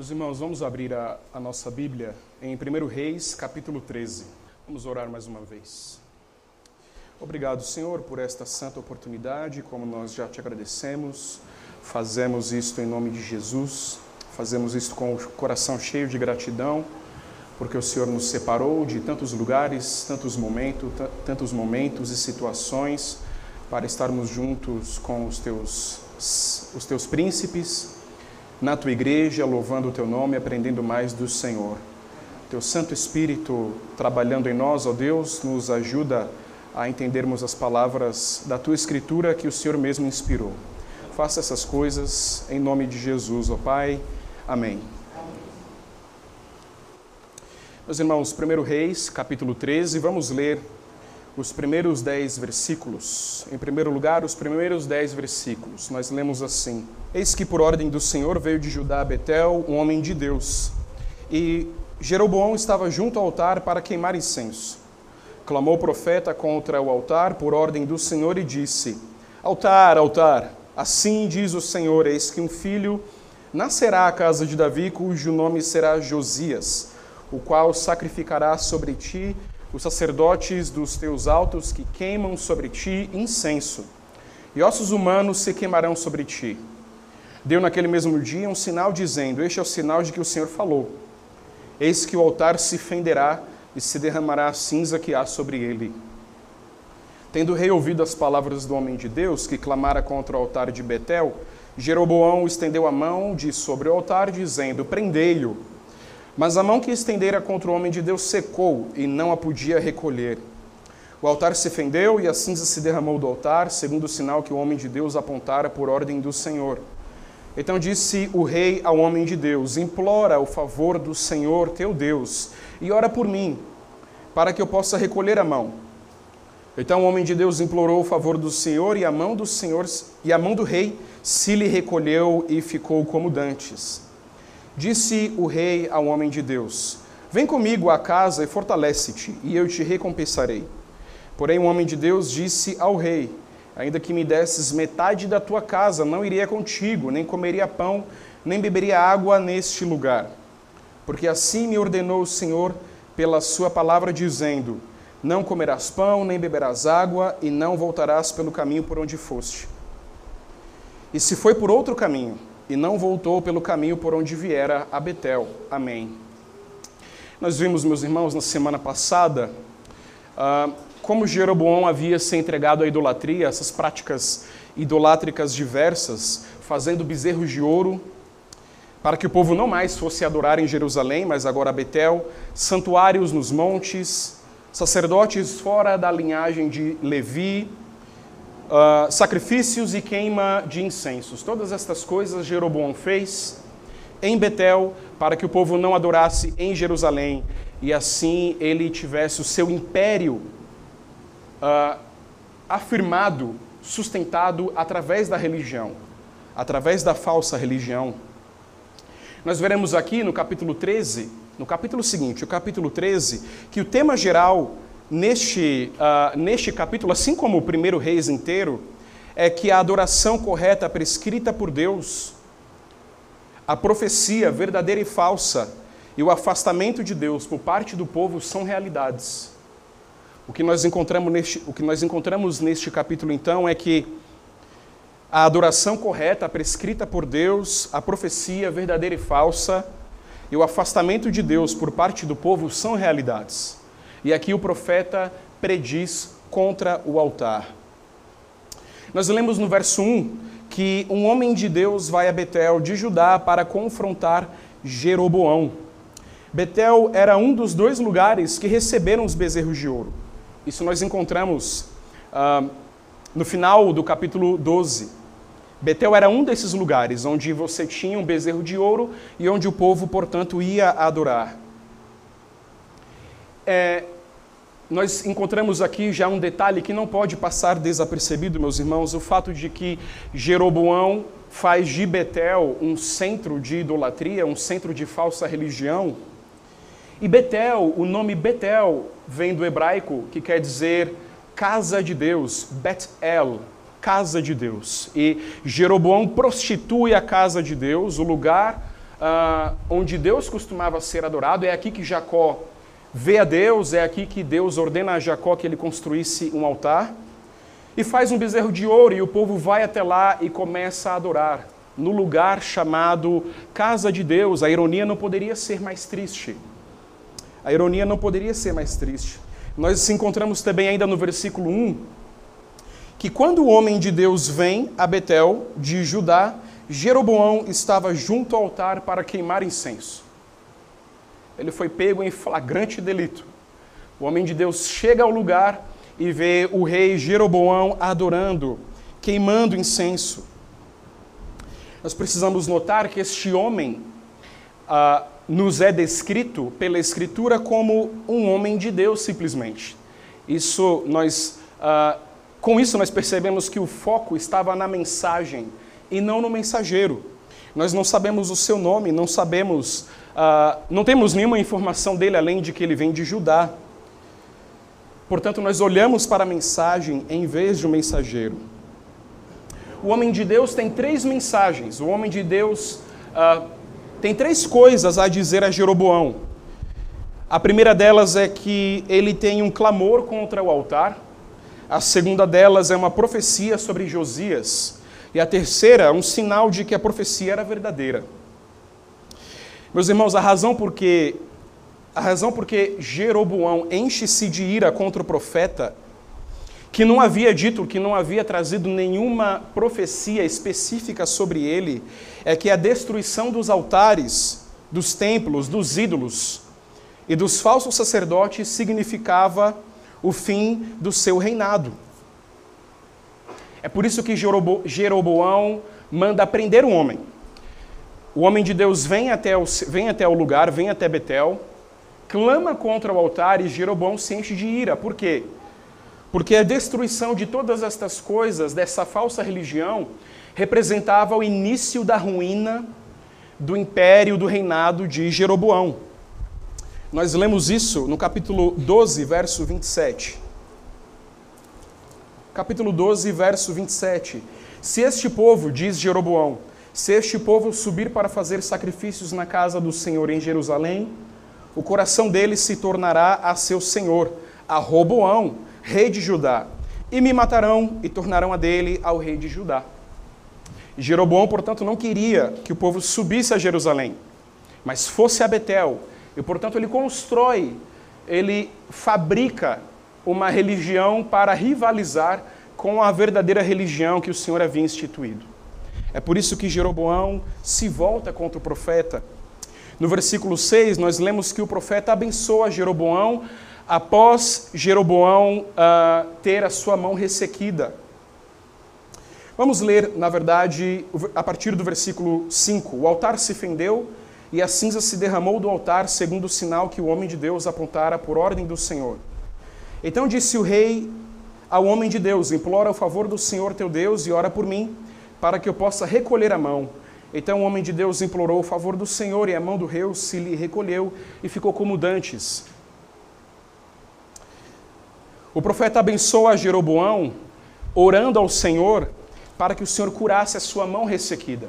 Meus irmãos, vamos abrir a, a, nossa Bíblia em 1 Reis, capítulo 13. Vamos orar mais uma vez. Obrigado, Senhor, por esta santa oportunidade, como nós já te agradecemos. Fazemos isto em nome de Jesus, fazemos isto com o coração cheio de gratidão, porque o Senhor nos separou de tantos lugares, tantos momentos, tantos momentos e situações para estarmos juntos com os teus, os teus príncipes na tua igreja, louvando o teu nome, aprendendo mais do Senhor. Teu Santo Espírito trabalhando em nós, ó Deus, nos ajuda a entendermos as palavras da tua Escritura que o Senhor mesmo inspirou. Faça essas coisas em nome de Jesus, ó Pai. Amém. Meus irmãos, 1 Reis, capítulo 13, vamos ler os primeiros dez versículos. Em primeiro lugar, os primeiros dez versículos. Nós lemos assim: Eis que por ordem do Senhor veio de Judá a Betel um homem de Deus. E Jeroboão estava junto ao altar para queimar incenso. Clamou o profeta contra o altar por ordem do Senhor e disse: Altar, altar, assim diz o Senhor: Eis que um filho nascerá à casa de Davi, cujo nome será Josias, o qual sacrificará sobre ti os sacerdotes dos teus altos que queimam sobre ti incenso, e ossos humanos se queimarão sobre ti. Deu naquele mesmo dia um sinal dizendo: Este é o sinal de que o Senhor falou. Eis que o altar se fenderá e se derramará a cinza que há sobre ele. Tendo rei ouvido as palavras do homem de Deus, que clamara contra o altar de Betel, Jeroboão estendeu a mão de sobre o altar, dizendo: Prendei-o mas a mão que estendera contra o homem de Deus secou e não a podia recolher. O altar se fendeu e a cinza se derramou do altar, segundo o sinal que o homem de Deus apontara por ordem do Senhor. Então disse o rei ao homem de Deus: Implora o favor do Senhor teu Deus e ora por mim, para que eu possa recolher a mão. Então o homem de Deus implorou o favor do Senhor e a mão do Senhor e a mão do rei se lhe recolheu e ficou como dantes. Disse o rei ao homem de Deus: Vem comigo à casa e fortalece-te, e eu te recompensarei. Porém, o homem de Deus disse ao rei: Ainda que me desses metade da tua casa, não iria contigo, nem comeria pão, nem beberia água neste lugar. Porque assim me ordenou o Senhor pela sua palavra, dizendo: Não comerás pão, nem beberás água, e não voltarás pelo caminho por onde foste. E se foi por outro caminho, e não voltou pelo caminho por onde viera a Betel. Amém. Nós vimos, meus irmãos, na semana passada, uh, como Jeroboão havia se entregado à idolatria, essas práticas idolátricas diversas, fazendo bezerros de ouro, para que o povo não mais fosse adorar em Jerusalém, mas agora a Betel, santuários nos montes, sacerdotes fora da linhagem de Levi, uh, sacrifícios e queima de incensos. Todas estas coisas Jeroboão fez em Betel para que o povo não adorasse em Jerusalém e assim ele tivesse o seu império uh, afirmado, sustentado através da religião, através da falsa religião. Nós veremos aqui no capítulo 13, no capítulo seguinte, o capítulo 13, que o tema geral neste, uh, neste capítulo, assim como o primeiro Reis inteiro, é que a adoração correta prescrita por Deus, a profecia verdadeira e falsa e o afastamento de Deus por parte do povo são realidades. O que nós encontramos neste, o que nós encontramos neste capítulo, então, é que a adoração correta, prescrita por Deus, a profecia verdadeira e falsa e o afastamento de Deus por parte do povo são realidades. E aqui o profeta prediz contra o altar. Nós lemos no verso 1 que um homem de Deus vai a Betel de Judá para confrontar Jeroboão. Betel era um dos dois lugares que receberam os bezerros de ouro. Isso nós encontramos uh, no final do capítulo 12. Betel era um desses lugares onde você tinha um bezerro de ouro e onde o povo, portanto, ia adorar é, nós encontramos aqui já um detalhe que não pode passar desapercebido, meus irmãos, o fato de que Jeroboão faz de Betel um centro de idolatria, um centro de falsa religião. E Betel, o nome Betel vem do hebraico, que quer dizer casa de Deus, Bet-El, casa de Deus. E Jeroboão prostitui a casa de Deus, o lugar uh, onde Deus costumava ser adorado. É aqui que Jacó vê a Deus, é aqui que Deus ordena a Jacó que ele construísse um altar. E faz um bezerro de ouro, e o povo vai até lá e começa a adorar, no lugar chamado Casa de Deus. A ironia não poderia ser mais triste. A ironia não poderia ser mais triste. Nós encontramos também ainda no versículo 1 que quando o homem de Deus vem a Betel de Judá, Jeroboão estava junto ao altar para queimar incenso. Ele foi pego em flagrante delito. O homem de Deus chega ao lugar e vê o rei Jeroboão adorando, queimando incenso. Nós precisamos notar que este homem ah, nos é descrito pela Escritura como um homem de Deus, simplesmente. Isso nós, ah, com isso nós percebemos que o foco estava na mensagem e não no mensageiro. Nós não sabemos o seu nome, não sabemos, uh, não temos nenhuma informação dele além de que ele vem de Judá. Portanto, nós olhamos para a mensagem em vez de um mensageiro. O homem de Deus tem três mensagens. O homem de Deus uh, tem três coisas a dizer a Jeroboão. A primeira delas é que ele tem um clamor contra o altar. A segunda delas é uma profecia sobre Josias. E a terceira, um sinal de que a profecia era verdadeira. Meus irmãos, a razão porque a razão porque Jeroboão enche-se de ira contra o profeta, que não havia dito, que não havia trazido nenhuma profecia específica sobre ele, é que a destruição dos altares, dos templos, dos ídolos e dos falsos sacerdotes significava o fim do seu reinado. É por isso que Jeroboão manda prender o homem. O homem de Deus vem até, o, vem até o lugar, vem até Betel, clama contra o altar e Jeroboão se enche de ira. Por quê? Porque a destruição de todas estas coisas, dessa falsa religião, representava o início da ruína do império, do reinado de Jeroboão. Nós lemos isso no capítulo 12, verso 27 capítulo 12, verso 27. Se este povo, diz Jeroboão, se este povo subir para fazer sacrifícios na casa do Senhor em Jerusalém, o coração deles se tornará a seu senhor, a Roboão, rei de Judá, e me matarão e tornarão a dele ao rei de Judá. Jeroboão, portanto, não queria que o povo subisse a Jerusalém, mas fosse a Betel. E, portanto, ele constrói, ele fabrica uma religião para rivalizar com a verdadeira religião que o Senhor havia instituído. É por isso que Jeroboão se volta contra o profeta. No versículo 6, nós lemos que o profeta abençoa Jeroboão após Jeroboão uh, ter a sua mão ressequida. Vamos ler, na verdade, a partir do versículo 5. O altar se fendeu e a cinza se derramou do altar, segundo o sinal que o homem de Deus apontara por ordem do Senhor. Então disse o rei ao homem de Deus: Implora o favor do Senhor teu Deus e ora por mim, para que eu possa recolher a mão. Então o homem de Deus implorou o favor do Senhor, e a mão do rei se lhe recolheu e ficou como dantes. O profeta abençoa Jeroboão, orando ao Senhor para que o Senhor curasse a sua mão ressequida.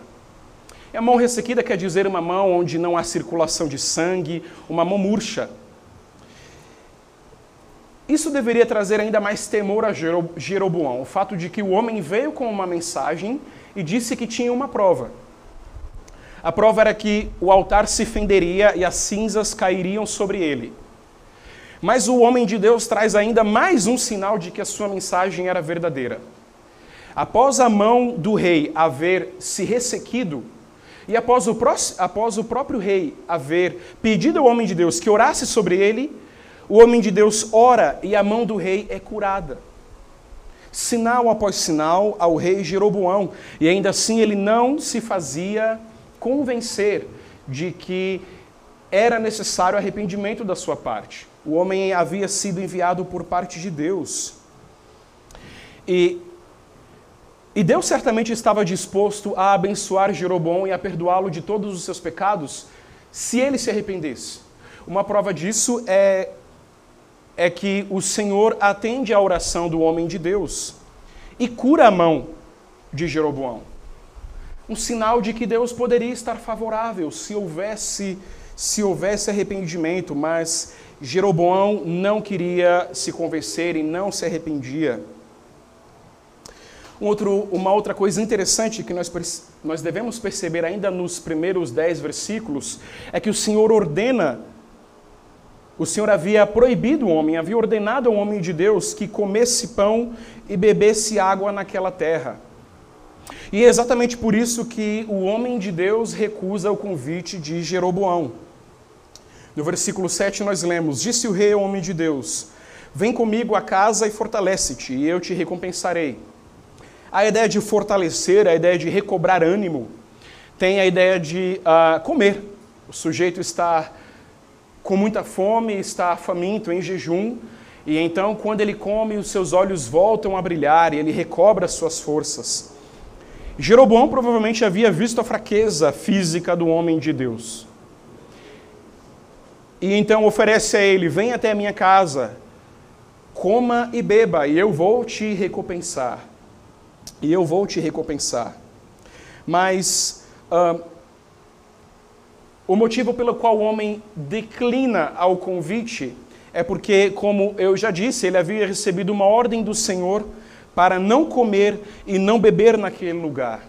E a mão ressequida quer dizer uma mão onde não há circulação de sangue, uma mão murcha. Isso deveria trazer ainda mais temor a Jeroboão, o fato de que o homem veio com uma mensagem e disse que tinha uma prova. A prova era que o altar se fenderia e as cinzas cairiam sobre ele. Mas o homem de Deus traz ainda mais um sinal de que a sua mensagem era verdadeira. Após a mão do rei haver se ressequido, e após o, após o próprio rei haver pedido ao homem de Deus que orasse sobre ele, o homem de Deus ora e a mão do rei é curada. Sinal após sinal ao rei Jeroboão, e ainda assim ele não se fazia convencer de que era necessário arrependimento da sua parte. O homem havia sido enviado por parte de Deus. E, e Deus certamente estava disposto a abençoar Jeroboão e a perdoá-lo de todos os seus pecados se ele se arrependesse. Uma prova disso é é que o Senhor atende à oração do homem de Deus e cura a mão de Jeroboão. um sinal de que Deus poderia estar favorável se houvesse se houvesse arrependimento, mas Jeroboão não queria se convencer e não se arrependia. Um outro, uma outra coisa interessante que nós, nós devemos perceber ainda nos primeiros dez versículos é que o Senhor ordena, o Senhor havia proibido o homem, havia ordenado ao homem de Deus que comesse pão e bebesse água naquela terra. E é exatamente por isso que o homem de Deus recusa o convite de Jeroboão. No versículo 7 nós lemos: Disse o rei ao homem de Deus: Vem comigo a casa e fortalece-te, e eu te recompensarei. A ideia de fortalecer, a ideia de recobrar ânimo, tem a ideia de uh, comer. O sujeito está com muita fome, está faminto, em jejum, e então, quando ele come, os seus olhos voltam a brilhar e ele recobra as suas forças. Jeroboão provavelmente havia visto a fraqueza física do homem de Deus. E então oferece a ele: Vem até a minha casa, coma e beba, e eu vou te recompensar e eu vou te recompensar. Mas uh, o motivo pelo qual o homem declina ao convite é porque, como eu já disse, ele havia recebido uma ordem do Senhor para não comer e não beber naquele lugar.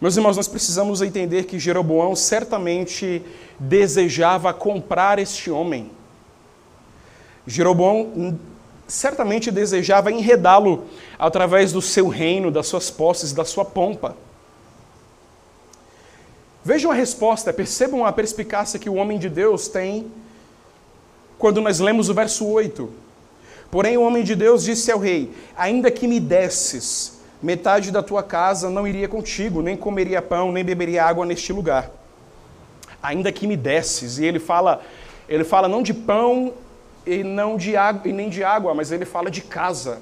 Meus irmãos, nós precisamos entender que Jeroboão certamente desejava comprar este homem. Jeroboão certamente desejava enredá-lo através do seu reino, das suas posses, da sua pompa. Vejam a resposta, percebam a perspicácia que o homem de Deus tem quando nós lemos o verso 8. Porém, o homem de Deus disse ao rei: Ainda que me desses metade da tua casa, não iria contigo, nem comeria pão, nem beberia água neste lugar. Ainda que me desses. E ele fala, ele fala não de pão e, não de água, e nem de água, mas ele fala de casa.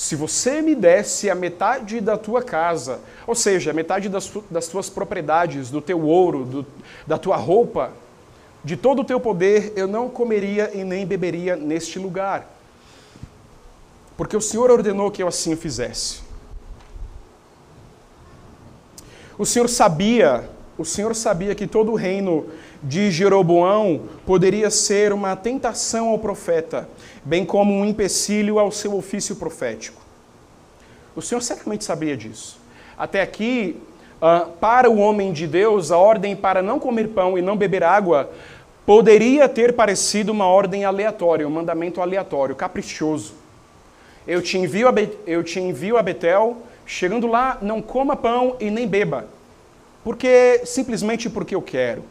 Se você me desse a metade da tua casa, ou seja, a metade das, das tuas propriedades, do teu ouro, do, da tua roupa, de todo o teu poder, eu não comeria e nem beberia neste lugar. Porque o Senhor ordenou que eu assim fizesse. O Senhor sabia, o Senhor sabia que todo o reino de Jeroboão poderia ser uma tentação ao profeta, bem como um empecilho ao seu ofício profético. O Senhor certamente sabia disso. Até aqui, uh, para o homem de Deus, a ordem para não comer pão e não beber água poderia ter parecido uma ordem aleatória, um mandamento aleatório, caprichoso. Eu te envio a, eu te envio a Betel, chegando lá, não coma pão e nem beba, porque simplesmente porque eu quero.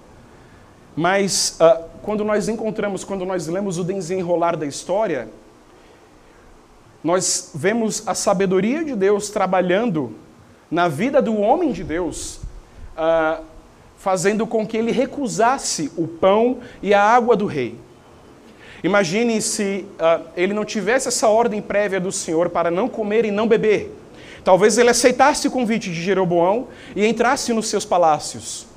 Mas uh, quando nós encontramos, quando nós lemos o desenrolar da história, nós vemos a sabedoria de Deus trabalhando na vida do homem de Deus, uh, fazendo com que ele recusasse o pão e a água do rei. Imagine se uh, ele não tivesse essa ordem prévia do Senhor para não comer e não beber. Talvez ele aceitasse o convite de Jeroboão e entrasse nos seus palácios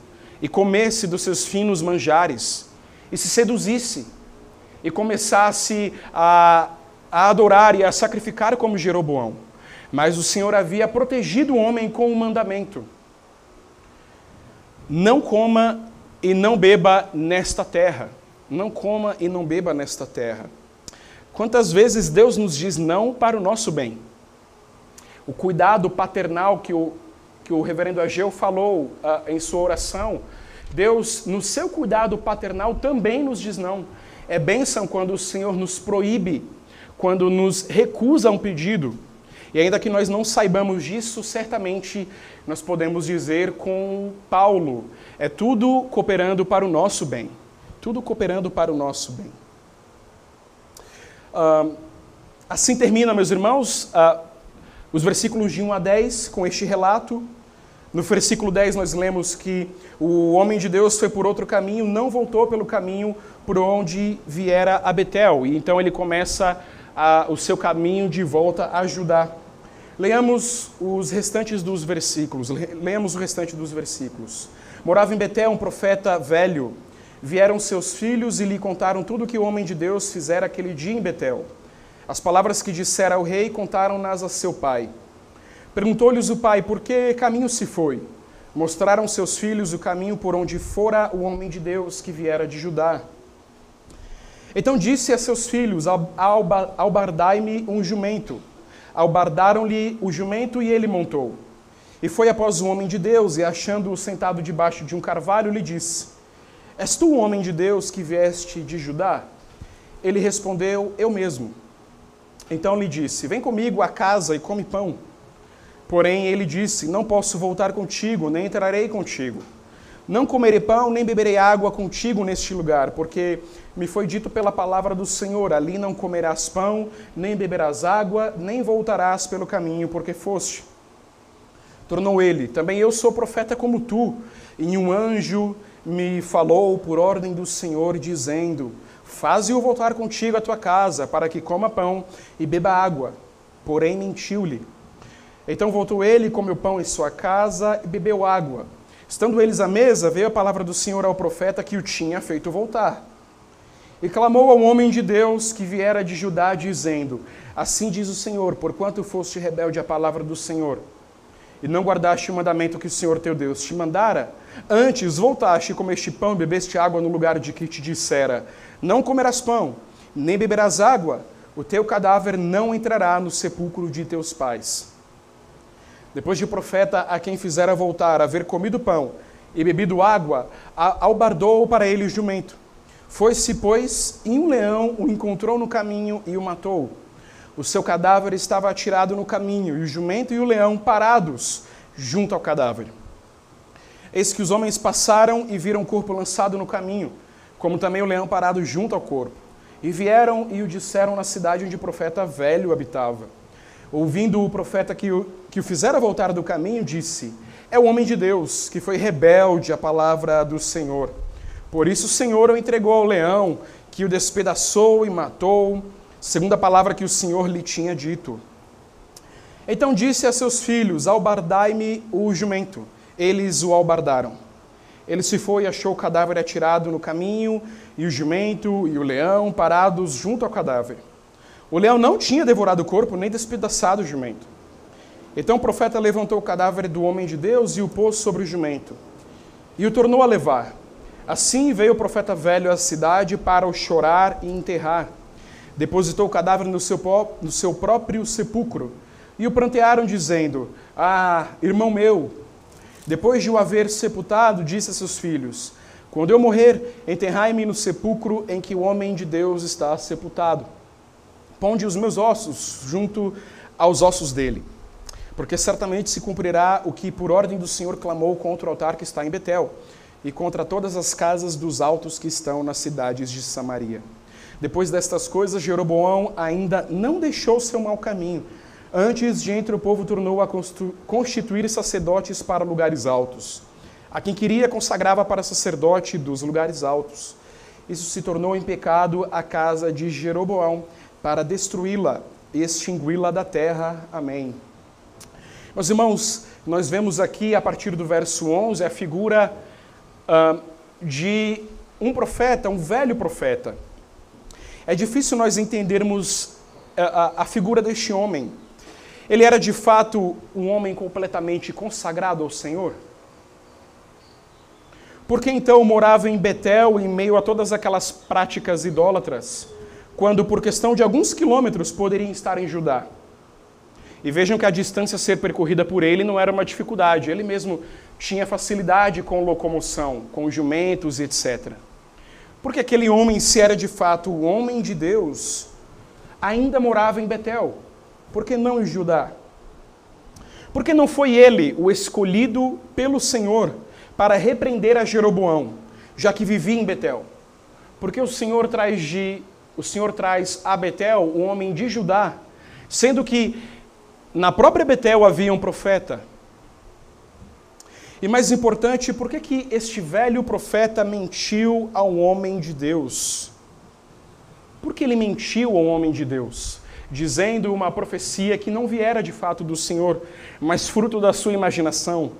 e comesse dos seus finos manjares, e se seduzisse, e começasse a, a adorar e a sacrificar como Jeroboão. Mas o Senhor havia protegido o homem com o um mandamento: não coma e não beba nesta terra. Não coma e não beba nesta terra. Quantas vezes Deus nos diz não para o nosso bem? O cuidado paternal que o que o reverendo Ageu falou uh, em sua oração, Deus, no seu cuidado paternal, também nos diz não. É bênção quando o Senhor nos proíbe, quando nos recusa um pedido. E ainda que nós não saibamos disso, certamente nós podemos dizer com Paulo: é tudo cooperando para o nosso bem. Tudo cooperando para o nosso bem. Uh, assim termina, meus irmãos. Uh, os versículos de 1 a 10 com este relato. No versículo 10 nós lemos que o homem de Deus foi por outro caminho, não voltou pelo caminho por onde viera a Betel. E então ele começa a, o seu caminho de volta a Judá. Leamos os restantes dos versículos. Leamos o restante dos versículos. Morava em Betel um profeta velho. Vieram seus filhos e lhe contaram tudo o que o homem de Deus fizera aquele dia em Betel. As palavras que dissera ao rei contaram-nas a seu pai. Perguntou-lhes o pai por que caminho se foi. mostraram seus filhos o caminho por onde fora o homem de Deus que viera de Judá. Então disse a seus filhos: Albardai-me um jumento. Albardaram-lhe o jumento e ele montou. E foi após o homem de Deus, e achando-o sentado debaixo de um carvalho, lhe disse: És tu o homem de Deus que vieste de Judá? Ele respondeu: Eu mesmo. Então lhe disse: Vem comigo à casa e come pão. Porém ele disse: Não posso voltar contigo, nem entrarei contigo. Não comerei pão, nem beberei água contigo neste lugar, porque me foi dito pela palavra do Senhor: ali não comerás pão, nem beberás água, nem voltarás pelo caminho porque foste. Tornou ele: Também eu sou profeta como tu, e um anjo me falou por ordem do Senhor, dizendo: Faze-o voltar contigo à tua casa, para que coma pão e beba água. Porém mentiu-lhe. Então voltou ele, comeu pão em sua casa e bebeu água. Estando eles à mesa, veio a palavra do Senhor ao profeta que o tinha feito voltar. E clamou ao homem de Deus que viera de Judá, dizendo: Assim diz o Senhor, porquanto foste rebelde à palavra do Senhor, e não guardaste o mandamento que o Senhor teu Deus te mandara, antes voltaste e comeste pão e bebeste água no lugar de que te dissera: Não comerás pão, nem beberás água, o teu cadáver não entrará no sepulcro de teus pais. Depois de profeta a quem fizera voltar, haver comido pão e bebido água, albardou para ele o jumento. Foi-se, pois, e um leão o encontrou no caminho e o matou. O seu cadáver estava atirado no caminho, e o jumento e o leão parados junto ao cadáver. Eis que os homens passaram e viram o corpo lançado no caminho, como também o leão parado junto ao corpo. E vieram e o disseram na cidade onde o profeta velho habitava. Ouvindo o profeta que o, que o fizera voltar do caminho, disse: É o homem de Deus, que foi rebelde à palavra do Senhor. Por isso o Senhor o entregou ao leão, que o despedaçou e matou, segundo a palavra que o Senhor lhe tinha dito. Então disse a seus filhos: Albardai-me o jumento. Eles o albardaram. Ele se foi e achou o cadáver atirado no caminho, e o jumento e o leão parados junto ao cadáver. O leão não tinha devorado o corpo, nem despedaçado o jumento. Então o profeta levantou o cadáver do homem de Deus e o pôs sobre o jumento, e o tornou a levar. Assim veio o profeta velho à cidade para o chorar e enterrar. Depositou o cadáver no seu, no seu próprio sepulcro, e o prantearam, dizendo: Ah, irmão meu! Depois de o haver sepultado, disse a seus filhos: Quando eu morrer, enterrai-me no sepulcro em que o homem de Deus está sepultado ponde os meus ossos junto aos ossos dele. Porque certamente se cumprirá o que por ordem do Senhor clamou contra o altar que está em Betel e contra todas as casas dos altos que estão nas cidades de Samaria. Depois destas coisas, Jeroboão ainda não deixou seu mau caminho. Antes de entre o povo tornou a constituir sacerdotes para lugares altos. A quem queria consagrava para sacerdote dos lugares altos. Isso se tornou em pecado a casa de Jeroboão para destruí-la e extingui-la da terra. Amém. Meus irmãos, nós vemos aqui a partir do verso 11 a figura uh, de um profeta, um velho profeta. É difícil nós entendermos a, a, a figura deste homem. Ele era de fato um homem completamente consagrado ao Senhor? Por que então morava em Betel em meio a todas aquelas práticas idólatras? Quando por questão de alguns quilômetros poderiam estar em Judá. E vejam que a distância a ser percorrida por ele não era uma dificuldade, ele mesmo tinha facilidade com locomoção, com jumentos etc. Porque aquele homem, se era de fato o homem de Deus, ainda morava em Betel. Por que não em Judá? Porque não foi ele o escolhido pelo Senhor para repreender a Jeroboão, já que vivia em Betel? Porque o Senhor traz de o Senhor traz a Betel um homem de Judá, sendo que na própria Betel havia um profeta. E mais importante, por que, que este velho profeta mentiu ao homem de Deus? Por que ele mentiu ao homem de Deus? Dizendo uma profecia que não viera de fato do Senhor, mas fruto da sua imaginação.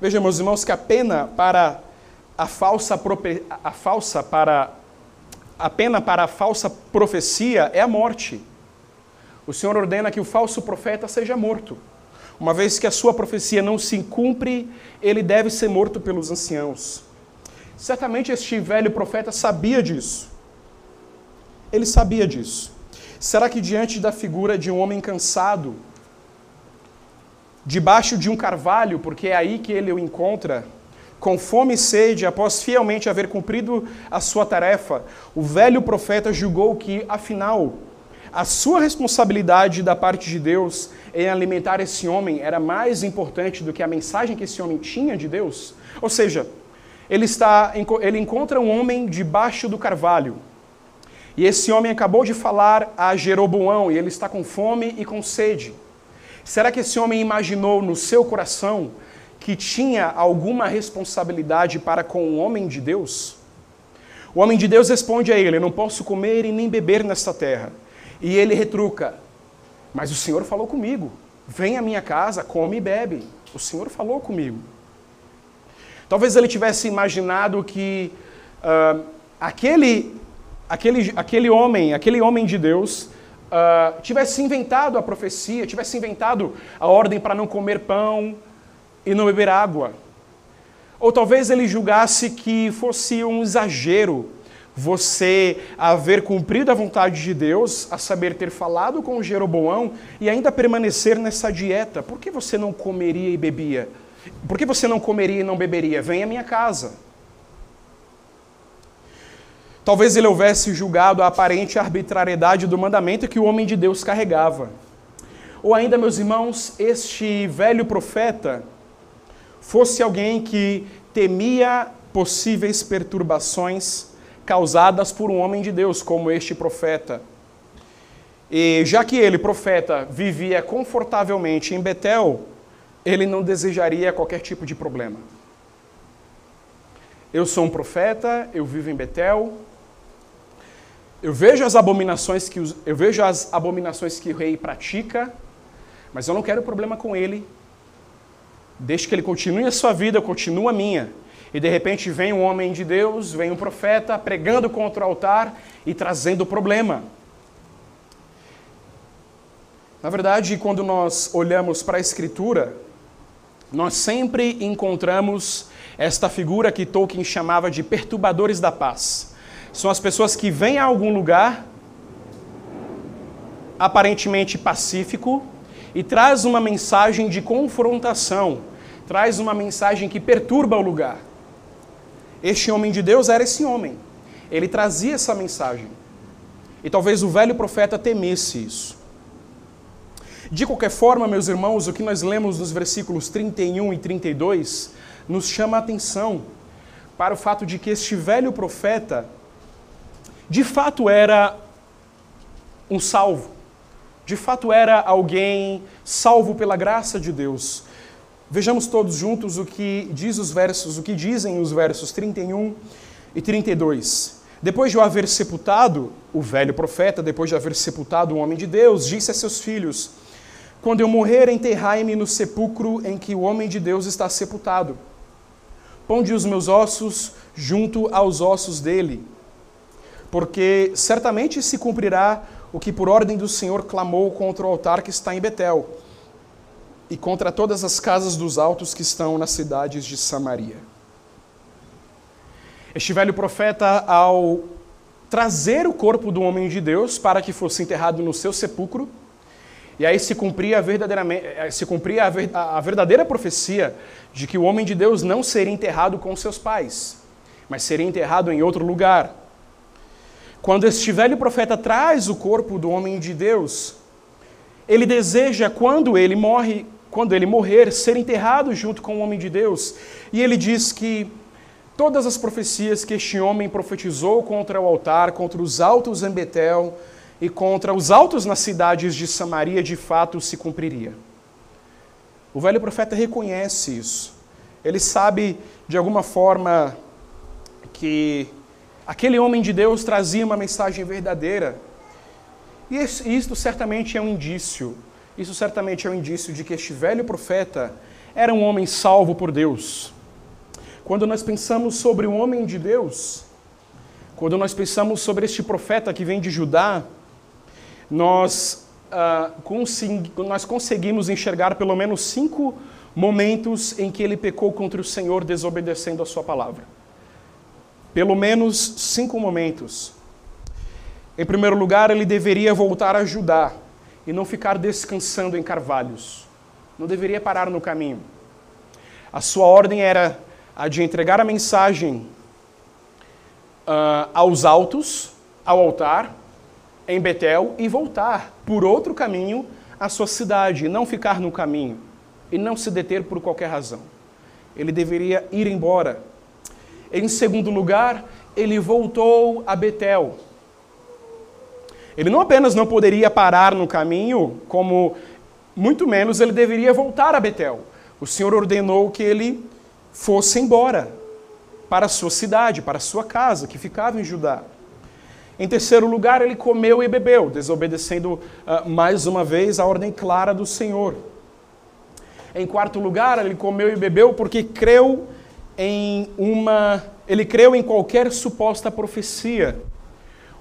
Veja, meus irmãos, que a pena para a falsa, a falsa para a pena para a falsa profecia é a morte. O Senhor ordena que o falso profeta seja morto. uma vez que a sua profecia não se cumpre, ele deve ser morto pelos anciãos. Certamente este velho profeta sabia disso. Ele sabia disso. Será que diante da figura de um homem cansado, debaixo de um carvalho, porque é aí que ele o encontra, com fome e sede, após fielmente haver cumprido a sua tarefa, o velho profeta julgou que, afinal, a sua responsabilidade da parte de Deus em alimentar esse homem era mais importante do que a mensagem que esse homem tinha de Deus? Ou seja, ele, está, ele encontra um homem debaixo do carvalho. E esse homem acabou de falar a Jeroboão e ele está com fome e com sede. Será que esse homem imaginou no seu coração que tinha alguma responsabilidade para com o homem de Deus? O homem de Deus responde a ele: Eu não posso comer e nem beber nesta terra. E ele retruca: Mas o Senhor falou comigo. Vem à minha casa, come e bebe. O Senhor falou comigo. Talvez ele tivesse imaginado que uh, aquele, aquele, aquele homem, aquele homem de Deus, uh, tivesse inventado a profecia, tivesse inventado a ordem para não comer pão, e não beber água. Ou talvez ele julgasse que fosse um exagero você haver cumprido a vontade de Deus, a saber, ter falado com Jeroboão e ainda permanecer nessa dieta. Por que você não comeria e bebia? Por que você não comeria e não beberia? Vem à minha casa. Talvez ele houvesse julgado a aparente arbitrariedade do mandamento que o homem de Deus carregava. Ou ainda, meus irmãos, este velho profeta fosse alguém que temia possíveis perturbações causadas por um homem de Deus, como este profeta. E já que ele, profeta, vivia confortavelmente em Betel, ele não desejaria qualquer tipo de problema. Eu sou um profeta, eu vivo em Betel. Eu vejo as abominações que eu vejo as abominações que o rei pratica, mas eu não quero problema com ele, Deixe que ele continue a sua vida, continua a minha. E de repente vem um homem de Deus, vem um profeta pregando contra o altar e trazendo problema. Na verdade, quando nós olhamos para a Escritura, nós sempre encontramos esta figura que Tolkien chamava de perturbadores da paz. São as pessoas que vêm a algum lugar aparentemente pacífico e traz uma mensagem de confrontação, traz uma mensagem que perturba o lugar. Este homem de Deus era esse homem. Ele trazia essa mensagem. E talvez o velho profeta temesse isso. De qualquer forma, meus irmãos, o que nós lemos nos versículos 31 e 32 nos chama a atenção para o fato de que este velho profeta de fato era um salvo. De fato era alguém salvo pela graça de Deus. Vejamos todos juntos o que diz os versos, o que dizem os versos 31 e 32. Depois de o haver sepultado, o velho profeta, depois de haver sepultado o homem de Deus, disse a seus filhos: Quando eu morrer, enterrai-me no sepulcro em que o homem de Deus está sepultado. Ponde os meus ossos junto aos ossos dele, porque certamente se cumprirá o que por ordem do Senhor clamou contra o altar que está em Betel e contra todas as casas dos altos que estão nas cidades de Samaria. Este velho profeta, ao trazer o corpo do homem de Deus para que fosse enterrado no seu sepulcro, e aí se cumpria, verdadeiramente, eh, se cumpria a verdadeira profecia de que o homem de Deus não seria enterrado com seus pais, mas seria enterrado em outro lugar. Quando este velho profeta traz o corpo do homem de Deus, ele deseja, quando ele morre, quando ele morrer, ser enterrado junto com o homem de Deus. E ele diz que todas as profecias que este homem profetizou contra o altar, contra os altos em Betel e contra os altos nas cidades de Samaria, de fato se cumpriria. O velho profeta reconhece isso. Ele sabe, de alguma forma, que aquele homem de Deus trazia uma mensagem verdadeira. E isto certamente é um indício isso certamente é um indício de que este velho profeta era um homem salvo por Deus. Quando nós pensamos sobre o homem de Deus, quando nós pensamos sobre este profeta que vem de Judá, nós uh, nós conseguimos enxergar pelo menos cinco momentos em que ele pecou contra o Senhor desobedecendo a sua palavra. Pelo menos cinco momentos. Em primeiro lugar, ele deveria voltar a Judá e não ficar descansando em carvalhos. Não deveria parar no caminho. A sua ordem era a de entregar a mensagem uh, aos altos, ao altar, em Betel, e voltar por outro caminho à sua cidade, não ficar no caminho e não se deter por qualquer razão. Ele deveria ir embora. Em segundo lugar, ele voltou a Betel. Ele não apenas não poderia parar no caminho, como muito menos ele deveria voltar a Betel. O Senhor ordenou que ele fosse embora para a sua cidade, para a sua casa, que ficava em Judá. Em terceiro lugar, ele comeu e bebeu, desobedecendo uh, mais uma vez a ordem clara do Senhor. Em quarto lugar, ele comeu e bebeu porque creu em uma. Ele creu em qualquer suposta profecia.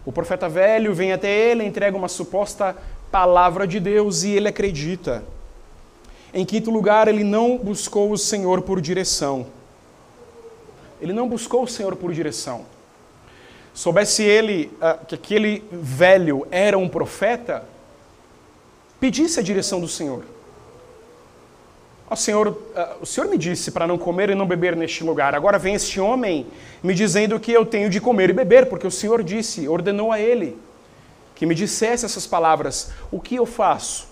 O profeta velho vem até ele, entrega uma suposta palavra de Deus e ele acredita. Em quinto lugar, ele não buscou o Senhor por direção. Ele não buscou o Senhor por direção. Soubesse ele uh, que aquele velho era um profeta, pedisse a direção do Senhor. Oh, Senhor, uh, o Senhor me disse para não comer e não beber neste lugar. Agora vem este homem me dizendo que eu tenho de comer e beber, porque o Senhor disse, ordenou a ele que me dissesse essas palavras. O que eu faço?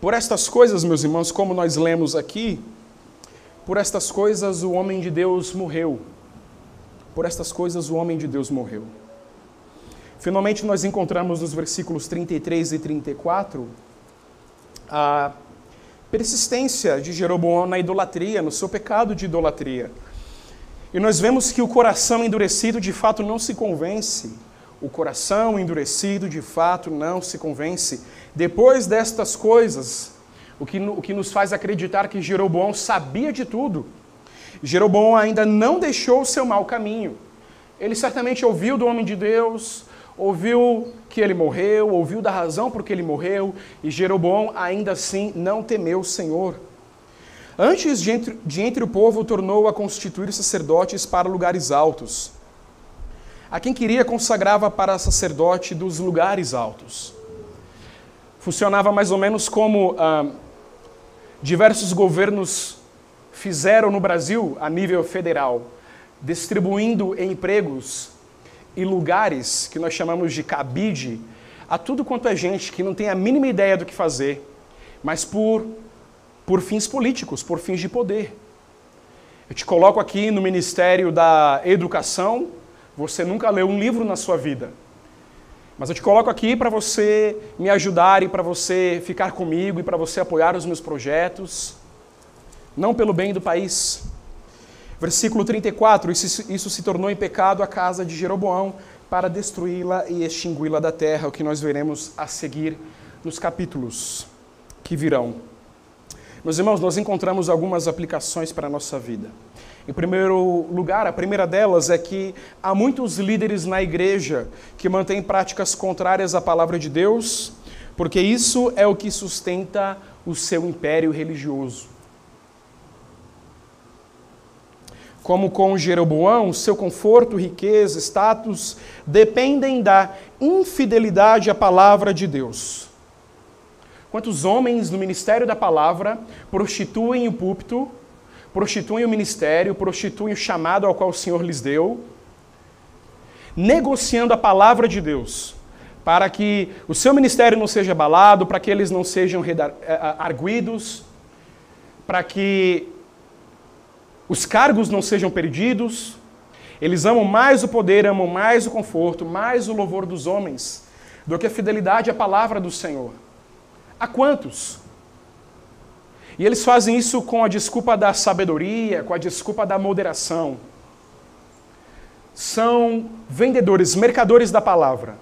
Por estas coisas, meus irmãos, como nós lemos aqui, por estas coisas o homem de Deus morreu. Por estas coisas o homem de Deus morreu. Finalmente, nós encontramos nos versículos 33 e 34 a persistência de Jeroboão na idolatria, no seu pecado de idolatria. E nós vemos que o coração endurecido de fato não se convence. O coração endurecido de fato não se convence. Depois destas coisas, o que, o que nos faz acreditar que Jeroboão sabia de tudo, Jeroboão ainda não deixou o seu mau caminho. Ele certamente ouviu do homem de Deus, ouviu que ele morreu, ouviu da razão por que ele morreu, e Jeroboão ainda assim não temeu o Senhor. Antes de entre, de entre o povo, tornou a constituir sacerdotes para lugares altos. A quem queria consagrava para sacerdote dos lugares altos. Funcionava mais ou menos como ah, diversos governos fizeram no Brasil a nível federal, distribuindo empregos e lugares que nós chamamos de cabide a tudo quanto é gente que não tem a mínima ideia do que fazer, mas por, por fins políticos, por fins de poder. Eu te coloco aqui no Ministério da Educação, você nunca leu um livro na sua vida. Mas eu te coloco aqui para você me ajudar e para você ficar comigo e para você apoiar os meus projetos, não pelo bem do país, Versículo 34: isso, isso se tornou em pecado a casa de Jeroboão para destruí-la e extingui-la da terra, o que nós veremos a seguir nos capítulos que virão. Meus irmãos, nós encontramos algumas aplicações para a nossa vida. Em primeiro lugar, a primeira delas é que há muitos líderes na igreja que mantêm práticas contrárias à palavra de Deus, porque isso é o que sustenta o seu império religioso. Como com Jeroboão, seu conforto, riqueza, status dependem da infidelidade à palavra de Deus. Quantos homens no ministério da palavra prostituem o púlpito, prostituem o ministério, prostituem o chamado ao qual o Senhor lhes deu, negociando a palavra de Deus, para que o seu ministério não seja abalado, para que eles não sejam eh, arguidos, para que os cargos não sejam perdidos. Eles amam mais o poder, amam mais o conforto, mais o louvor dos homens, do que a fidelidade à palavra do Senhor. A quantos? E eles fazem isso com a desculpa da sabedoria, com a desculpa da moderação. São vendedores, mercadores da palavra.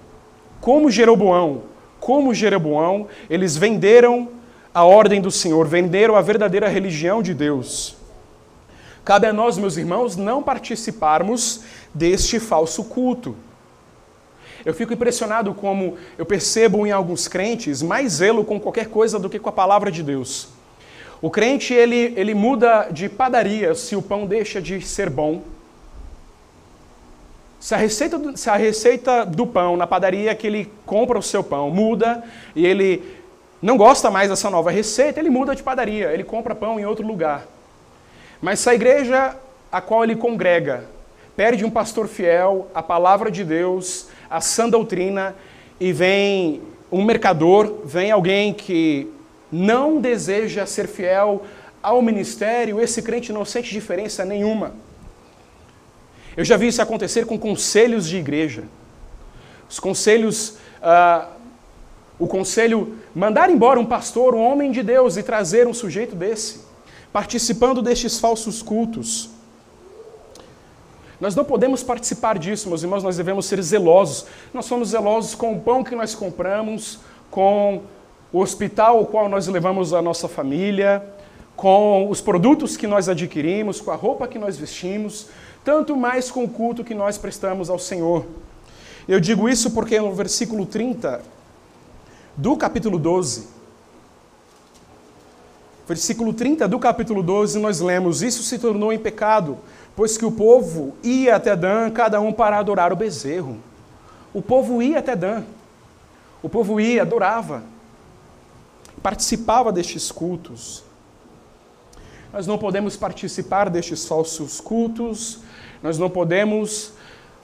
Como Jeroboão, como Jeroboão, eles venderam a ordem do Senhor, venderam a verdadeira religião de Deus. Cabe a nós, meus irmãos, não participarmos deste falso culto. Eu fico impressionado como eu percebo em alguns crentes mais zelo com qualquer coisa do que com a palavra de Deus. O crente ele, ele muda de padaria se o pão deixa de ser bom. Se a, receita do, se a receita do pão na padaria que ele compra o seu pão muda e ele não gosta mais dessa nova receita, ele muda de padaria, ele compra pão em outro lugar. Mas se a igreja a qual ele congrega perde um pastor fiel, a palavra de Deus, a sã doutrina, e vem um mercador, vem alguém que não deseja ser fiel ao ministério, esse crente não sente diferença nenhuma. Eu já vi isso acontecer com conselhos de igreja. Os conselhos, uh, o conselho mandar embora um pastor, um homem de Deus, e trazer um sujeito desse, participando destes falsos cultos. Nós não podemos participar disso, meus irmãos, nós devemos ser zelosos. Nós somos zelosos com o pão que nós compramos, com o hospital ao qual nós levamos a nossa família, com os produtos que nós adquirimos, com a roupa que nós vestimos, tanto mais com o culto que nós prestamos ao Senhor. Eu digo isso porque no versículo 30 do capítulo 12, versículo 30 do capítulo 12, nós lemos: Isso se tornou em pecado pois que o povo ia até Dan, cada um para adorar o bezerro. O povo ia até Dan. O povo ia, adorava. Participava destes cultos. Nós não podemos participar destes falsos cultos, nós não podemos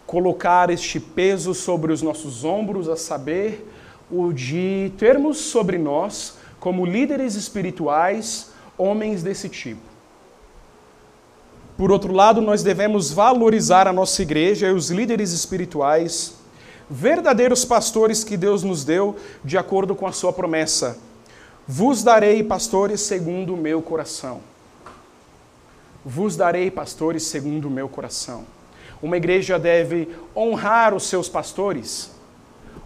colocar este peso sobre os nossos ombros, a saber, o de termos sobre nós, como líderes espirituais, homens desse tipo. Por outro lado, nós devemos valorizar a nossa igreja e os líderes espirituais, verdadeiros pastores que Deus nos deu de acordo com a sua promessa. Vos darei pastores segundo o meu coração. Vos darei pastores segundo o meu coração. Uma igreja deve honrar os seus pastores,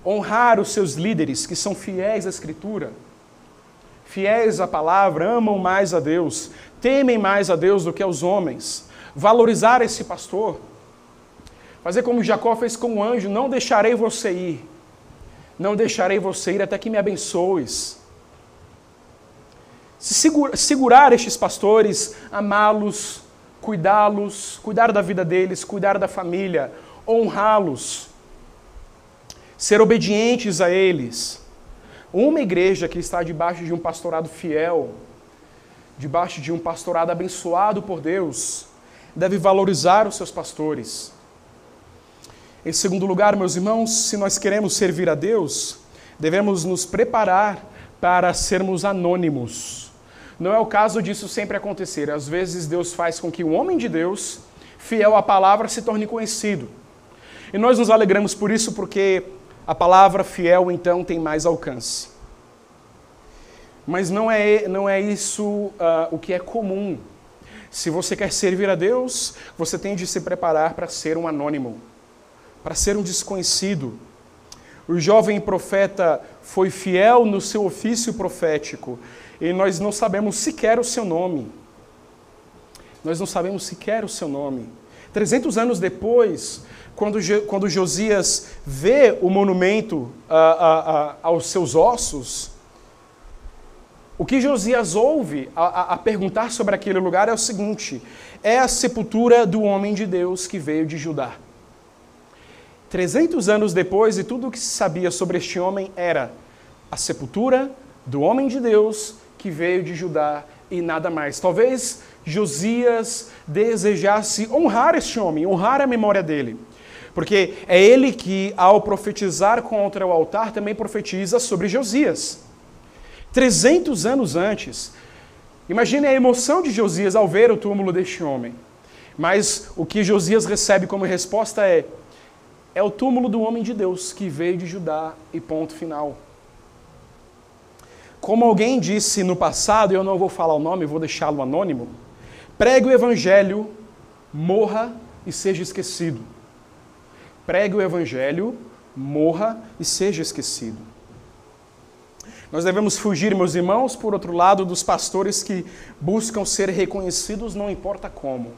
honrar os seus líderes que são fiéis à Escritura, fiéis à palavra, amam mais a Deus, temem mais a Deus do que aos homens valorizar esse pastor. Fazer como Jacó fez com o anjo: não deixarei você ir, não deixarei você ir até que me abençoes. Se segura, segurar estes pastores, amá-los, cuidá-los, cuidar da vida deles, cuidar da família, honrá-los, ser obedientes a eles. Uma igreja que está debaixo de um pastorado fiel, debaixo de um pastorado abençoado por Deus, deve valorizar os seus pastores. Em segundo lugar, meus irmãos, se nós queremos servir a Deus, devemos nos preparar para sermos anônimos. Não é o caso disso sempre acontecer. Às vezes Deus faz com que um homem de Deus, fiel à palavra, se torne conhecido. E nós nos alegramos por isso porque a palavra fiel então tem mais alcance. Mas não é, não é isso uh, o que é comum se você quer servir a Deus, você tem de se preparar para ser um anônimo, para ser um desconhecido. O jovem profeta foi fiel no seu ofício profético e nós não sabemos sequer o seu nome. Nós não sabemos sequer o seu nome. 300 anos depois, quando, quando Josias vê o monumento a, a, a, aos seus ossos, o que Josias ouve a, perguntar sobre aquele lugar é o seguinte: é a sepultura do homem de Deus que veio de Judá. 300 anos depois, e tudo o que se sabia sobre este homem era a sepultura do homem de Deus que veio de Judá e nada mais. Talvez Josias desejasse honrar este homem, honrar a memória dele. Porque é ele que, ao profetizar contra o altar, também profetiza sobre Josias. 300 anos antes. Imagine a emoção de Josias ao ver o túmulo deste homem. Mas o que Josias recebe como resposta é: é o túmulo do homem de Deus que veio de Judá e ponto final. Como alguém disse no passado, eu não vou falar o nome, vou deixá-lo anônimo. Pregue o evangelho, morra e seja esquecido. Pregue o evangelho, morra e seja esquecido. Nós devemos fugir, meus irmãos, por outro lado, dos pastores que buscam ser reconhecidos não importa como.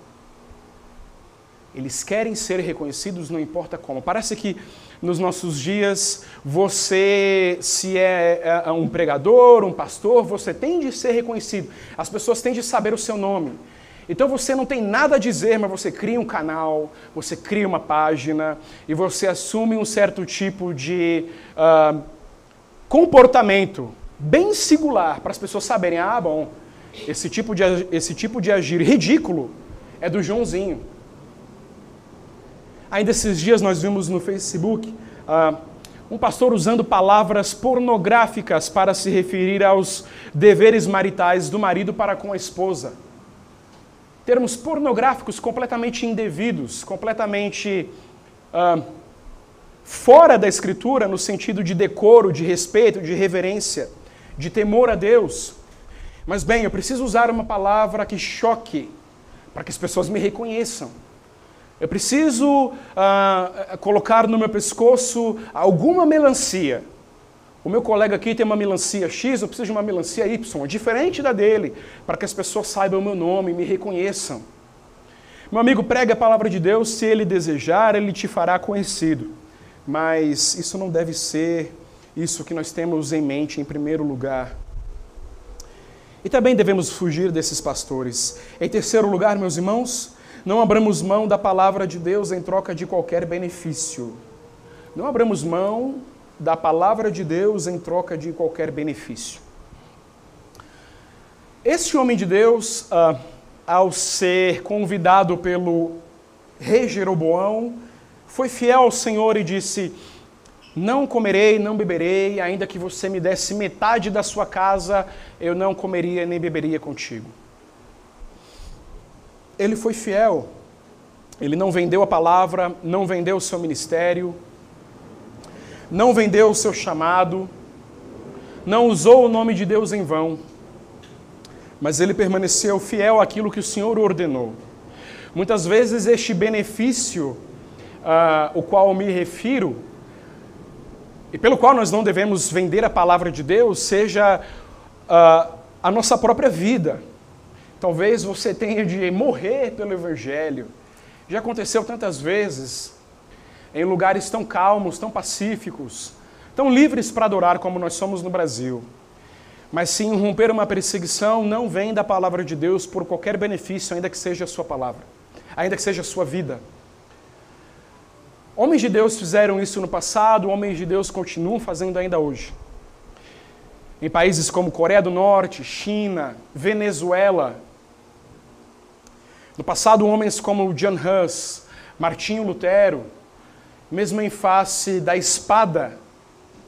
Eles querem ser reconhecidos, não importa como. Parece que nos nossos dias, você, se é, é um pregador, um pastor, você tem de ser reconhecido. As pessoas têm de saber o seu nome. Então você não tem nada a dizer, mas você cria um canal, você cria uma página e você assume um certo tipo de uh, comportamento bem singular para as pessoas saberem: ah, bom, esse tipo, de, esse tipo de agir ridículo é do Joãozinho. Ainda esses dias nós vimos no Facebook uh, um pastor usando palavras pornográficas para se referir aos deveres maritais do marido para com a esposa termos pornográficos completamente indevidos, completamente uh, fora da Escritura, no sentido de decoro, de respeito, de reverência, de temor a Deus. Mas, bem, eu preciso usar uma palavra que choque, para que as pessoas me reconheçam. Eu preciso uh, colocar no meu pescoço alguma melancia o meu colega aqui tem uma melancia X, eu preciso de uma melancia Y, diferente da dele, para que as pessoas saibam o meu nome, me reconheçam. Meu amigo, pregue a palavra de Deus, se ele desejar, ele te fará conhecido. Mas isso não deve ser isso que nós temos em mente em primeiro lugar. E também devemos fugir desses pastores. Em terceiro lugar, meus irmãos, não abramos mão da palavra de Deus em troca de qualquer benefício. Não abramos mão da palavra de Deus em troca de qualquer benefício. Este homem de Deus, uh, ao ser convidado pelo rei Jeroboão, foi fiel ao Senhor e disse: Não comerei, não beberei, ainda que você me desse metade da sua casa, eu não comeria nem beberia contigo. Ele foi fiel, ele não vendeu a palavra, não vendeu o seu ministério, não vendeu o seu chamado, não usou o nome de Deus em vão, mas ele permaneceu fiel àquilo que o Senhor ordenou. Muitas vezes este benefício, uh, o qual me refiro, e pelo qual nós não devemos vender a palavra de Deus, seja uh, a nossa própria vida. Talvez você tenha de morrer pelo Evangelho. Já aconteceu tantas vezes em lugares tão calmos, tão pacíficos, tão livres para adorar como nós somos no Brasil. Mas se irromper uma perseguição, não vem da palavra de Deus por qualquer benefício, ainda que seja a sua palavra, ainda que seja a sua vida. Homens de Deus fizeram isso no passado, homens de Deus continuam fazendo ainda hoje. Em países como Coreia do Norte, China, Venezuela. No passado, homens como John Hus, Martinho Lutero, mesmo em face da espada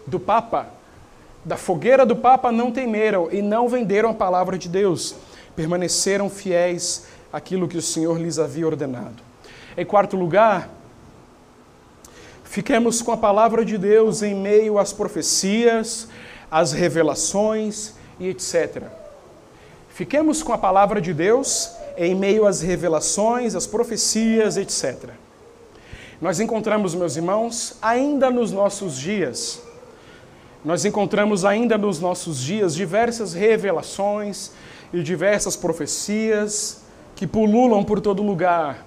do Papa, da fogueira do Papa, não temeram e não venderam a palavra de Deus, permaneceram fiéis àquilo que o Senhor lhes havia ordenado. Em quarto lugar, fiquemos com a palavra de Deus em meio às profecias, às revelações e etc. Fiquemos com a palavra de Deus em meio às revelações, às profecias, etc. Nós encontramos, meus irmãos, ainda nos nossos dias, nós encontramos ainda nos nossos dias diversas revelações e diversas profecias que pululam por todo lugar.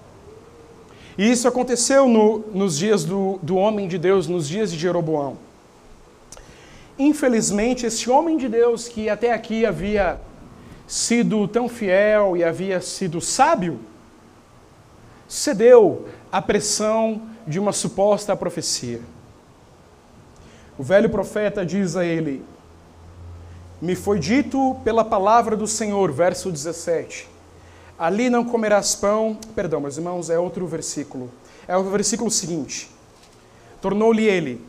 E isso aconteceu no, nos dias do, do homem de Deus, nos dias de Jeroboão. Infelizmente, esse homem de Deus que até aqui havia sido tão fiel e havia sido sábio, cedeu a pressão de uma suposta profecia. O velho profeta diz a ele: Me foi dito pela palavra do Senhor, verso 17: Ali não comerás pão. Perdão, meus irmãos, é outro versículo. É o versículo seguinte. Tornou-lhe ele,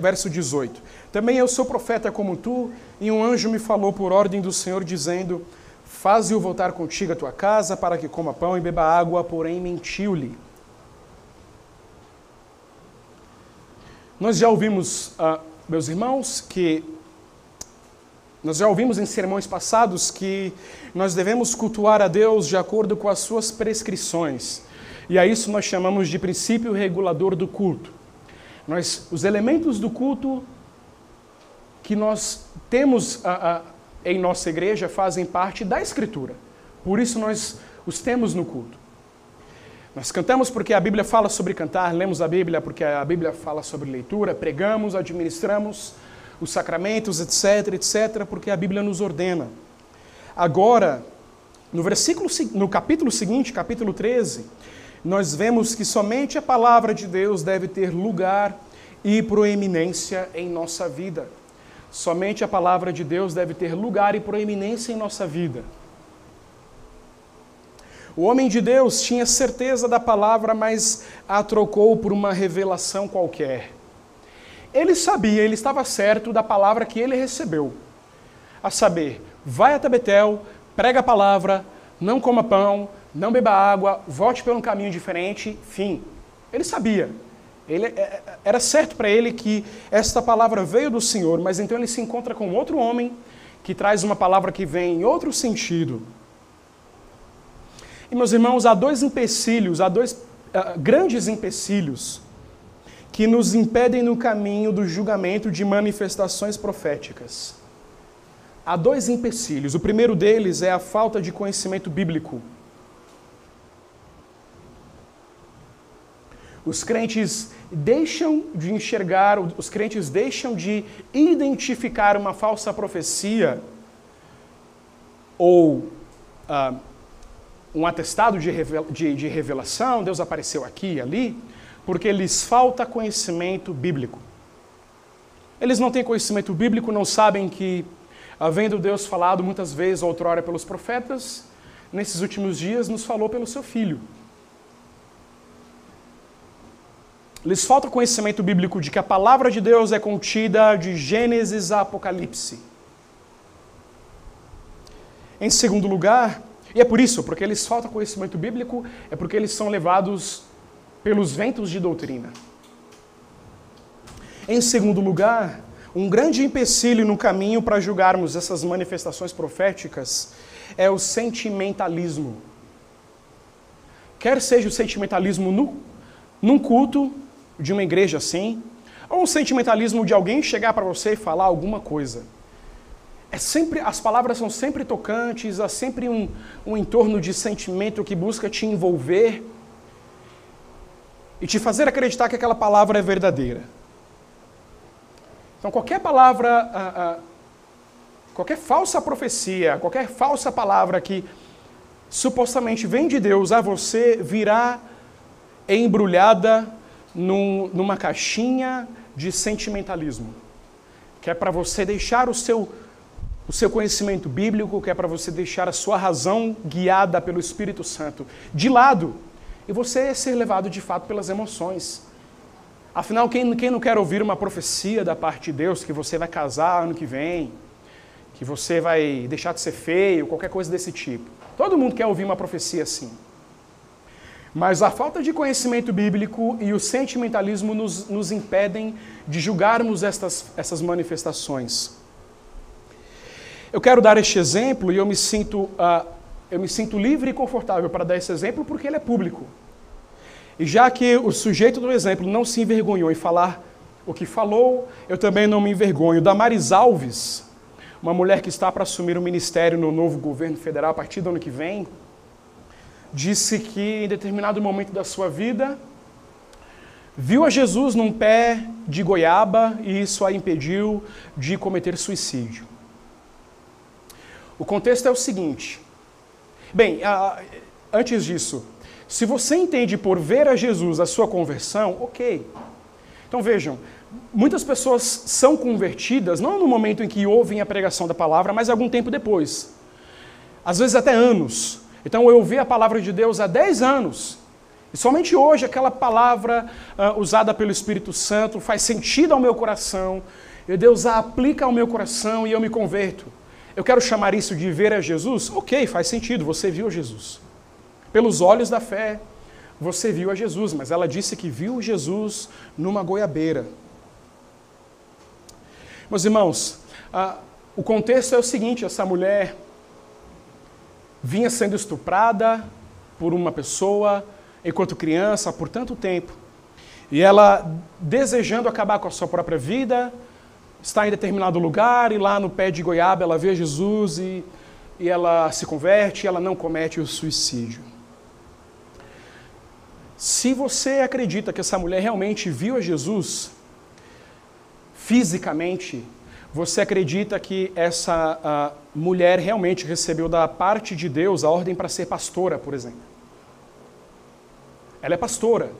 verso 18: Também eu sou profeta como tu, e um anjo me falou por ordem do Senhor, dizendo: Faze-o voltar contigo à tua casa, para que coma pão e beba água, porém mentiu-lhe. Nós já ouvimos, uh, meus irmãos, que nós já ouvimos em sermões passados que nós devemos cultuar a Deus de acordo com as suas prescrições. E a isso nós chamamos de princípio regulador do culto. Nós, os elementos do culto que nós temos uh, uh, em nossa igreja fazem parte da Escritura. Por isso nós os temos no culto. Nós cantamos porque a Bíblia fala sobre cantar, lemos a Bíblia porque a Bíblia fala sobre leitura, pregamos, administramos os sacramentos, etc, etc, porque a Bíblia nos ordena. Agora, no versículo no capítulo seguinte, capítulo 13, nós vemos que somente a palavra de Deus deve ter lugar e proeminência em nossa vida. Somente a palavra de Deus deve ter lugar e proeminência em nossa vida. O homem de Deus tinha certeza da palavra, mas a trocou por uma revelação qualquer. Ele sabia, ele estava certo da palavra que ele recebeu. A saber, vai até Betel, prega a palavra, não coma pão, não beba água, volte um caminho diferente, fim. Ele sabia. Ele, é, é, era certo para ele que esta palavra veio do Senhor, mas então ele se encontra com outro homem que traz uma palavra que vem em outro sentido. E, meus irmãos, há dois empecilhos, há dois uh, grandes empecilhos que nos impedem no caminho do julgamento de manifestações proféticas. Há dois empecilhos. O primeiro deles é a falta de conhecimento bíblico. Os crentes deixam de enxergar, os crentes deixam de identificar uma falsa profecia ou uh, um atestado de, de, revelação, Deus apareceu aqui e ali, porque lhes falta conhecimento bíblico. Eles não têm conhecimento bíblico, não sabem que, havendo Deus falado muitas vezes outrora pelos profetas, nesses últimos dias nos falou pelo seu Filho. Lhes falta conhecimento bíblico de que a palavra de Deus é contida de Gênesis a Apocalipse. Em segundo lugar, e é por isso, porque eles faltam conhecimento bíblico, é porque eles são levados pelos ventos de doutrina. Em segundo lugar, um grande empecilho no caminho para julgarmos essas manifestações proféticas é o sentimentalismo. Quer seja o sentimentalismo no, num culto de uma igreja assim, ou um sentimentalismo de alguém chegar para você e falar alguma coisa é sempre, as palavras são sempre tocantes, há sempre um, um entorno de sentimento que busca te envolver e te fazer acreditar que aquela palavra é verdadeira. Então, qualquer palavra, ah, ah, qualquer falsa profecia, qualquer falsa palavra que supostamente vem de Deus a você virá embrulhada num, numa caixinha de sentimentalismo, que é para você deixar o seu o seu conhecimento bíblico, que é para você deixar a sua razão guiada pelo Espírito Santo de lado e você ser levado de fato pelas emoções. Afinal, quem, quem não quer ouvir uma profecia da parte de Deus que você vai casar ano que vem, que você vai deixar de ser feio, qualquer coisa desse tipo? Todo mundo quer ouvir uma profecia assim. Mas a falta de conhecimento bíblico e o sentimentalismo nos, nos impedem de julgarmos estas, essas manifestações. Eu quero dar este exemplo e eu me sinto, uh, eu me sinto livre e confortável para dar esse exemplo porque ele é público. E já que o sujeito do exemplo não se envergonhou em falar o que falou, eu também não me envergonho. Damaris Alves, uma mulher que está para assumir o um ministério no novo governo federal a partir do ano que vem, disse que em determinado momento da sua vida viu a Jesus num pé de goiaba e isso a impediu de cometer suicídio. O contexto é o seguinte. Bem, antes disso, se você entende por ver a Jesus a sua conversão, ok. Então vejam, muitas pessoas são convertidas não no momento em que ouvem a pregação da palavra, mas algum tempo depois. Às vezes até anos. Então eu ouvi a palavra de Deus há 10 anos. E somente hoje aquela palavra uh, usada pelo Espírito Santo faz sentido ao meu coração. E Deus a aplica ao meu coração e eu me converto. Eu quero chamar isso de ver a Jesus? Ok, faz sentido, você viu Jesus. Pelos olhos da fé, você viu a Jesus, mas ela disse que viu Jesus numa goiabeira. Meus irmãos, o contexto é o seguinte: essa mulher vinha sendo estuprada por uma pessoa enquanto criança por tanto tempo, e ela desejando acabar com a sua própria vida, está em determinado lugar e lá no pé de goiaba ela vê Jesus e, e ela se converte e ela não comete o suicídio. Se você acredita que essa mulher realmente viu a Jesus fisicamente, você acredita que essa mulher realmente recebeu da parte de Deus a ordem para ser pastora, por exemplo? Ela é pastora.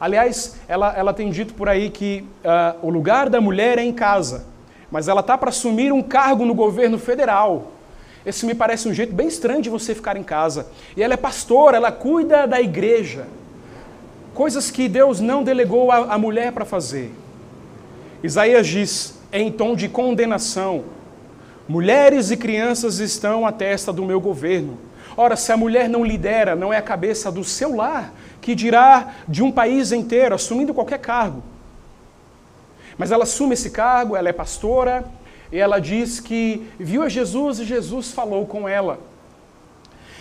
Aliás, ela, ela tem dito por aí que uh, o lugar da mulher é em casa, mas ela está para assumir um cargo no governo federal. Esse me parece um jeito bem estranho de você ficar em casa. E ela é pastora, ela cuida da igreja. Coisas que Deus não delegou a mulher para fazer. Isaías diz, em tom de condenação: Mulheres e crianças estão à testa do meu governo. Ora, se a mulher não lidera, não é a cabeça do seu lar, que dirá de um país inteiro, assumindo qualquer cargo. Mas ela assume esse cargo, ela é pastora, e ela diz que viu a Jesus e Jesus falou com ela.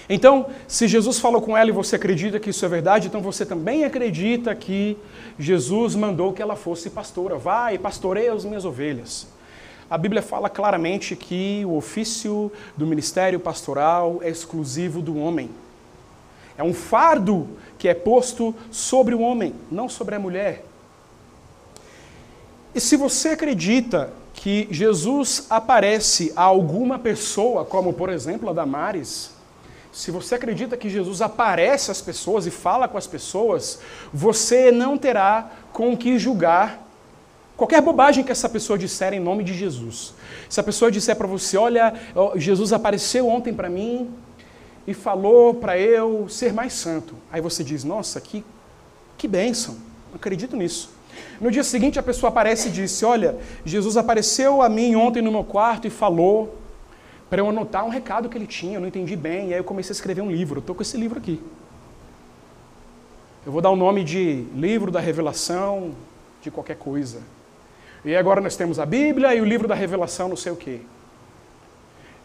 Então, se Jesus falou com ela e você acredita que isso é verdade, então você também acredita que Jesus mandou que ela fosse pastora. Vai, pastoreia as minhas ovelhas. A Bíblia fala claramente que o ofício do ministério pastoral é exclusivo do homem. É um fardo que é posto sobre o homem, não sobre a mulher. E se você acredita que Jesus aparece a alguma pessoa, como por exemplo a Damares, se você acredita que Jesus aparece às pessoas e fala com as pessoas, você não terá com que julgar qualquer bobagem que essa pessoa disser em nome de Jesus. Se a pessoa disser para você, olha, Jesus apareceu ontem para mim e falou para eu ser mais santo. Aí você diz, nossa, que, que bênção, acredito nisso. No dia seguinte a pessoa aparece e disse, olha, Jesus apareceu a mim ontem no meu quarto e falou para eu anotar um recado que ele tinha, eu não entendi bem, e aí eu comecei a escrever um livro. Estou com esse livro aqui. Eu vou dar o nome de livro da revelação de qualquer coisa. E agora nós temos a Bíblia e o livro da revelação, não sei o quê.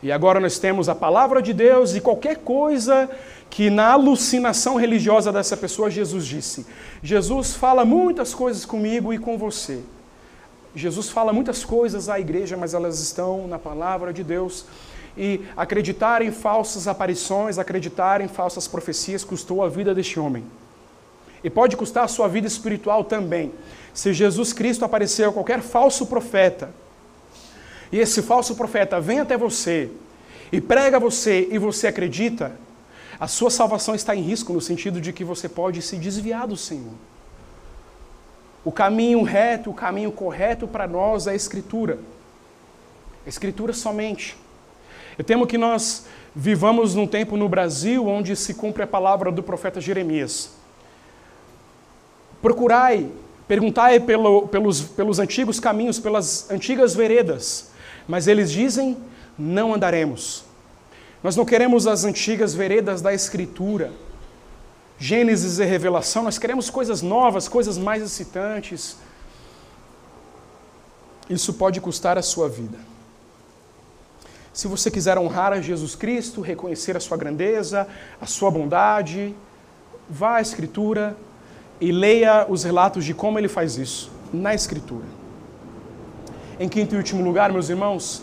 E agora nós temos a palavra de Deus e qualquer coisa que na alucinação religiosa dessa pessoa Jesus disse. Jesus fala muitas coisas comigo e com você. Jesus fala muitas coisas à igreja, mas elas estão na palavra de Deus. E acreditar em falsas aparições, acreditar em falsas profecias custou a vida deste homem. E pode custar a sua vida espiritual também. Se Jesus Cristo apareceu a qualquer falso profeta, e esse falso profeta vem até você e prega você e você acredita, a sua salvação está em risco no sentido de que você pode se desviar do Senhor. O caminho reto, o caminho correto para nós é a Escritura. A Escritura somente. Eu temo que nós vivamos num tempo no Brasil onde se cumpre a palavra do profeta Jeremias. Procurai, perguntai pelo, pelos, pelos antigos caminhos, pelas antigas veredas, mas eles dizem: não andaremos. Nós não queremos as antigas veredas da Escritura Gênesis e Revelação, nós queremos coisas novas, coisas mais excitantes. Isso pode custar a sua vida. Se você quiser honrar a Jesus Cristo, reconhecer a sua grandeza, a sua bondade, vá à Escritura e leia os relatos de como ele faz isso na Escritura. Em quinto e último lugar, meus irmãos,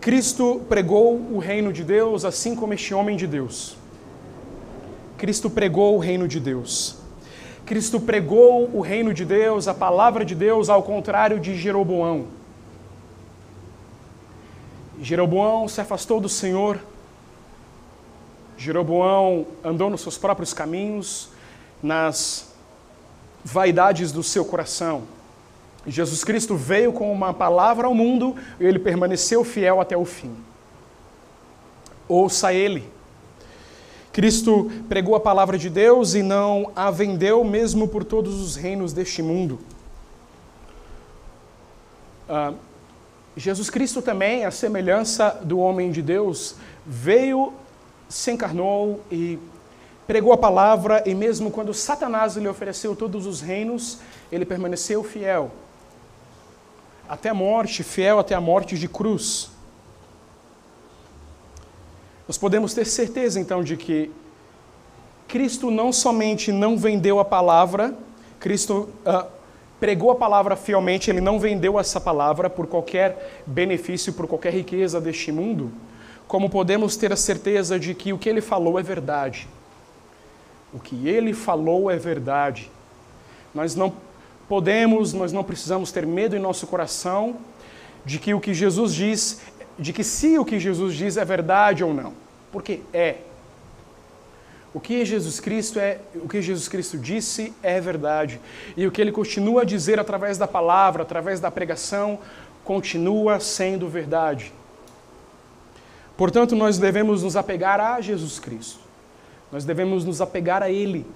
Cristo pregou o reino de Deus assim como este homem de Deus. Cristo pregou o reino de Deus. Cristo pregou o reino de Deus, a palavra de Deus, ao contrário de Jeroboão. Jeroboão se afastou do Senhor. Jeroboão andou nos seus próprios caminhos, nas vaidades do seu coração. Jesus Cristo veio com uma palavra ao mundo e ele permaneceu fiel até o fim. Ouça ele. Cristo pregou a palavra de Deus e não a vendeu mesmo por todos os reinos deste mundo. Uh, Jesus Cristo também, a semelhança do homem de Deus, veio, se encarnou e pregou a palavra, e mesmo quando Satanás lhe ofereceu todos os reinos, ele permaneceu fiel até a morte, fiel até a morte de cruz. Nós podemos ter certeza então de que Cristo não somente não vendeu a palavra, Cristo uh, pregou a palavra fielmente, ele não vendeu essa palavra por qualquer benefício, por qualquer riqueza deste mundo, como podemos ter a certeza de que o que ele falou é verdade. O que ele falou é verdade. Nós não podemos, nós não precisamos ter medo em nosso coração de que o que Jesus diz, de que se o que Jesus diz é verdade ou não. Porque é. O que Jesus Cristo é, o que Jesus Cristo disse é verdade. E o que ele continua a dizer através da palavra, através da pregação, continua sendo verdade. Portanto, nós devemos nos apegar a Jesus Cristo. Nós devemos nos apegar a ele.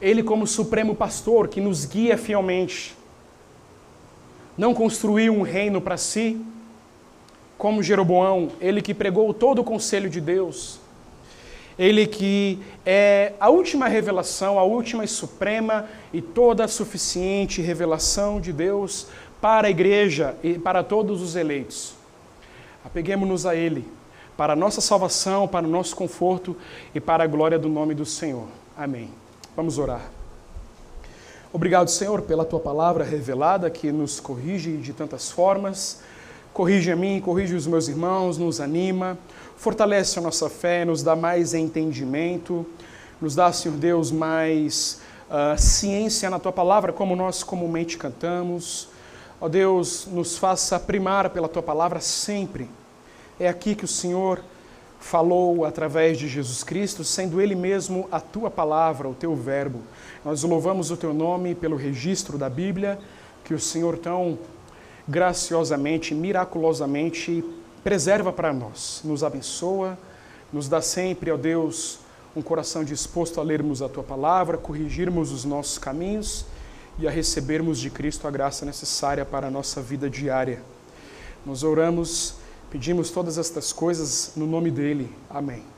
Ele como supremo pastor que nos guia fielmente. Não construiu um reino para si, como Jeroboão, ele que pregou todo o conselho de Deus ele que é a última revelação, a última e suprema e toda suficiente revelação de Deus para a igreja e para todos os eleitos. Apeguemos-nos a Ele, para a nossa salvação, para o nosso conforto e para a glória do nome do Senhor. Amém. Vamos orar. Obrigado, Senhor, pela tua palavra revelada que nos corrige de tantas formas. Corrige a mim, corrige os meus irmãos, nos anima fortalece a nossa fé, nos dá mais entendimento, nos dá, Senhor Deus, mais uh, ciência na tua palavra, como nós comumente cantamos. Ó Deus, nos faça primar pela tua palavra sempre. É aqui que o Senhor falou através de Jesus Cristo, sendo Ele mesmo a tua palavra, o teu verbo. Nós louvamos o teu nome pelo registro da Bíblia, que o Senhor tão graciosamente, miraculosamente preserva para nós, nos abençoa, nos dá sempre, ó Deus, um coração disposto a lermos a tua palavra, corrigirmos os nossos caminhos e a recebermos de Cristo a graça necessária para a nossa vida diária. Nós oramos, pedimos todas estas coisas no nome dele. Amém.